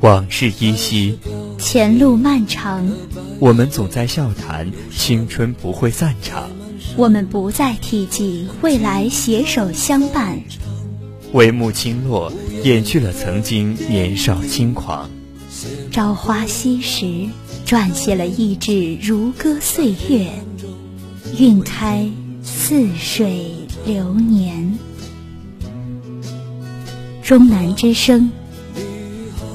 往事依稀，前路漫长。我们总在笑谈青春不会散场，我们不再提及未来携手相伴。帷幕轻落，掩去了曾经年少轻狂。朝花夕拾，撰写了一纸如歌岁月，晕开似水流年。终南之声，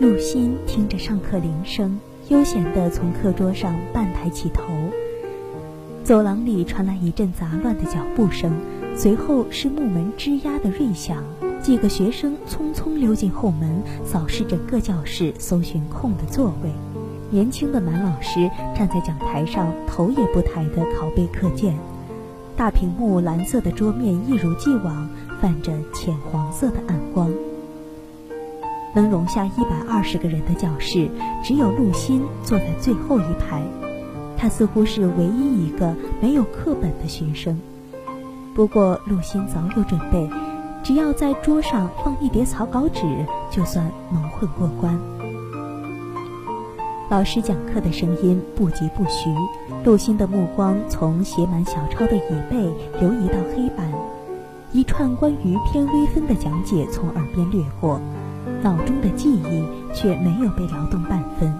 陆心听着上课铃声，悠闲地从课桌上半抬起头。走廊里传来一阵杂乱的脚步声，随后是木门吱呀的锐响。几个学生匆匆溜进后门，扫视整个教室，搜寻空的座位。年轻的男老师站在讲台上，头也不抬地拷贝课件。大屏幕蓝色的桌面一如既往泛着浅黄色的暗光。能容下一百二十个人的教室，只有陆心坐在最后一排。他似乎是唯一一个没有课本的学生。不过陆心早有准备，只要在桌上放一叠草稿纸，就算蒙混过关。老师讲课的声音不疾不徐，陆心的目光从写满小抄的椅背游移到黑板，一串关于偏微分的讲解从耳边掠过。脑中的记忆却没有被撩动半分。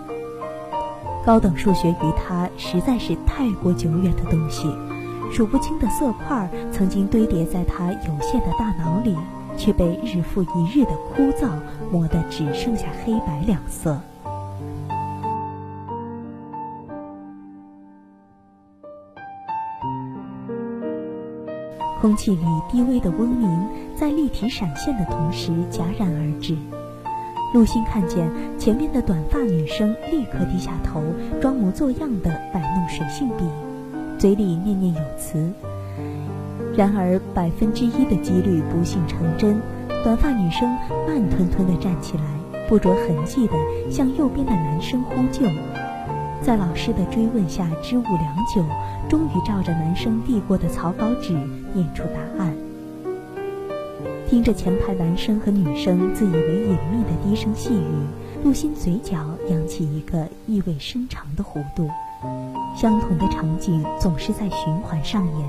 高等数学与他实在是太过久远的东西，数不清的色块曾经堆叠在他有限的大脑里，却被日复一日的枯燥磨得只剩下黑白两色。空气里低微的嗡鸣，在立体闪现的同时戛然而止。陆星看见前面的短发女生，立刻低下头，装模作样的摆弄水性笔，嘴里念念有词。然而百分之一的几率不幸成真，短发女生慢吞吞地站起来，不着痕迹地向右边的男生呼救。在老师的追问下，支吾良久，终于照着男生递过的草稿纸念出答案。听着前排男生和女生自以为隐秘的低声细语，陆心嘴角扬起一个意味深长的弧度。相同的场景总是在循环上演。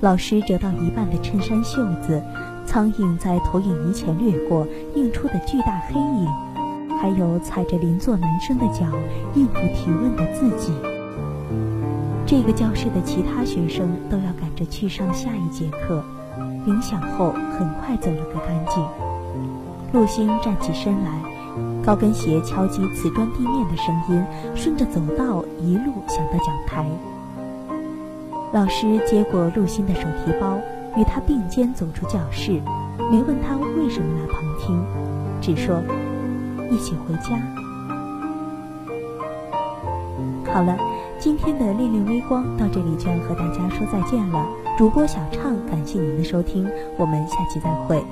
老师折到一半的衬衫袖子，苍蝇在投影仪前掠过，映出的巨大黑影，还有踩着邻座男生的脚应付提问的自己。这个教室的其他学生都要赶着去上下一节课。铃响后，很快走了个干净。陆星站起身来，高跟鞋敲击瓷砖地面的声音顺着走道一路响到讲台。老师接过陆星的手提包，与他并肩走出教室，没问他为什么来旁听，只说一起回家。好了，今天的恋恋微光到这里就要和大家说再见了。主播小畅，感谢您的收听，我们下期再会。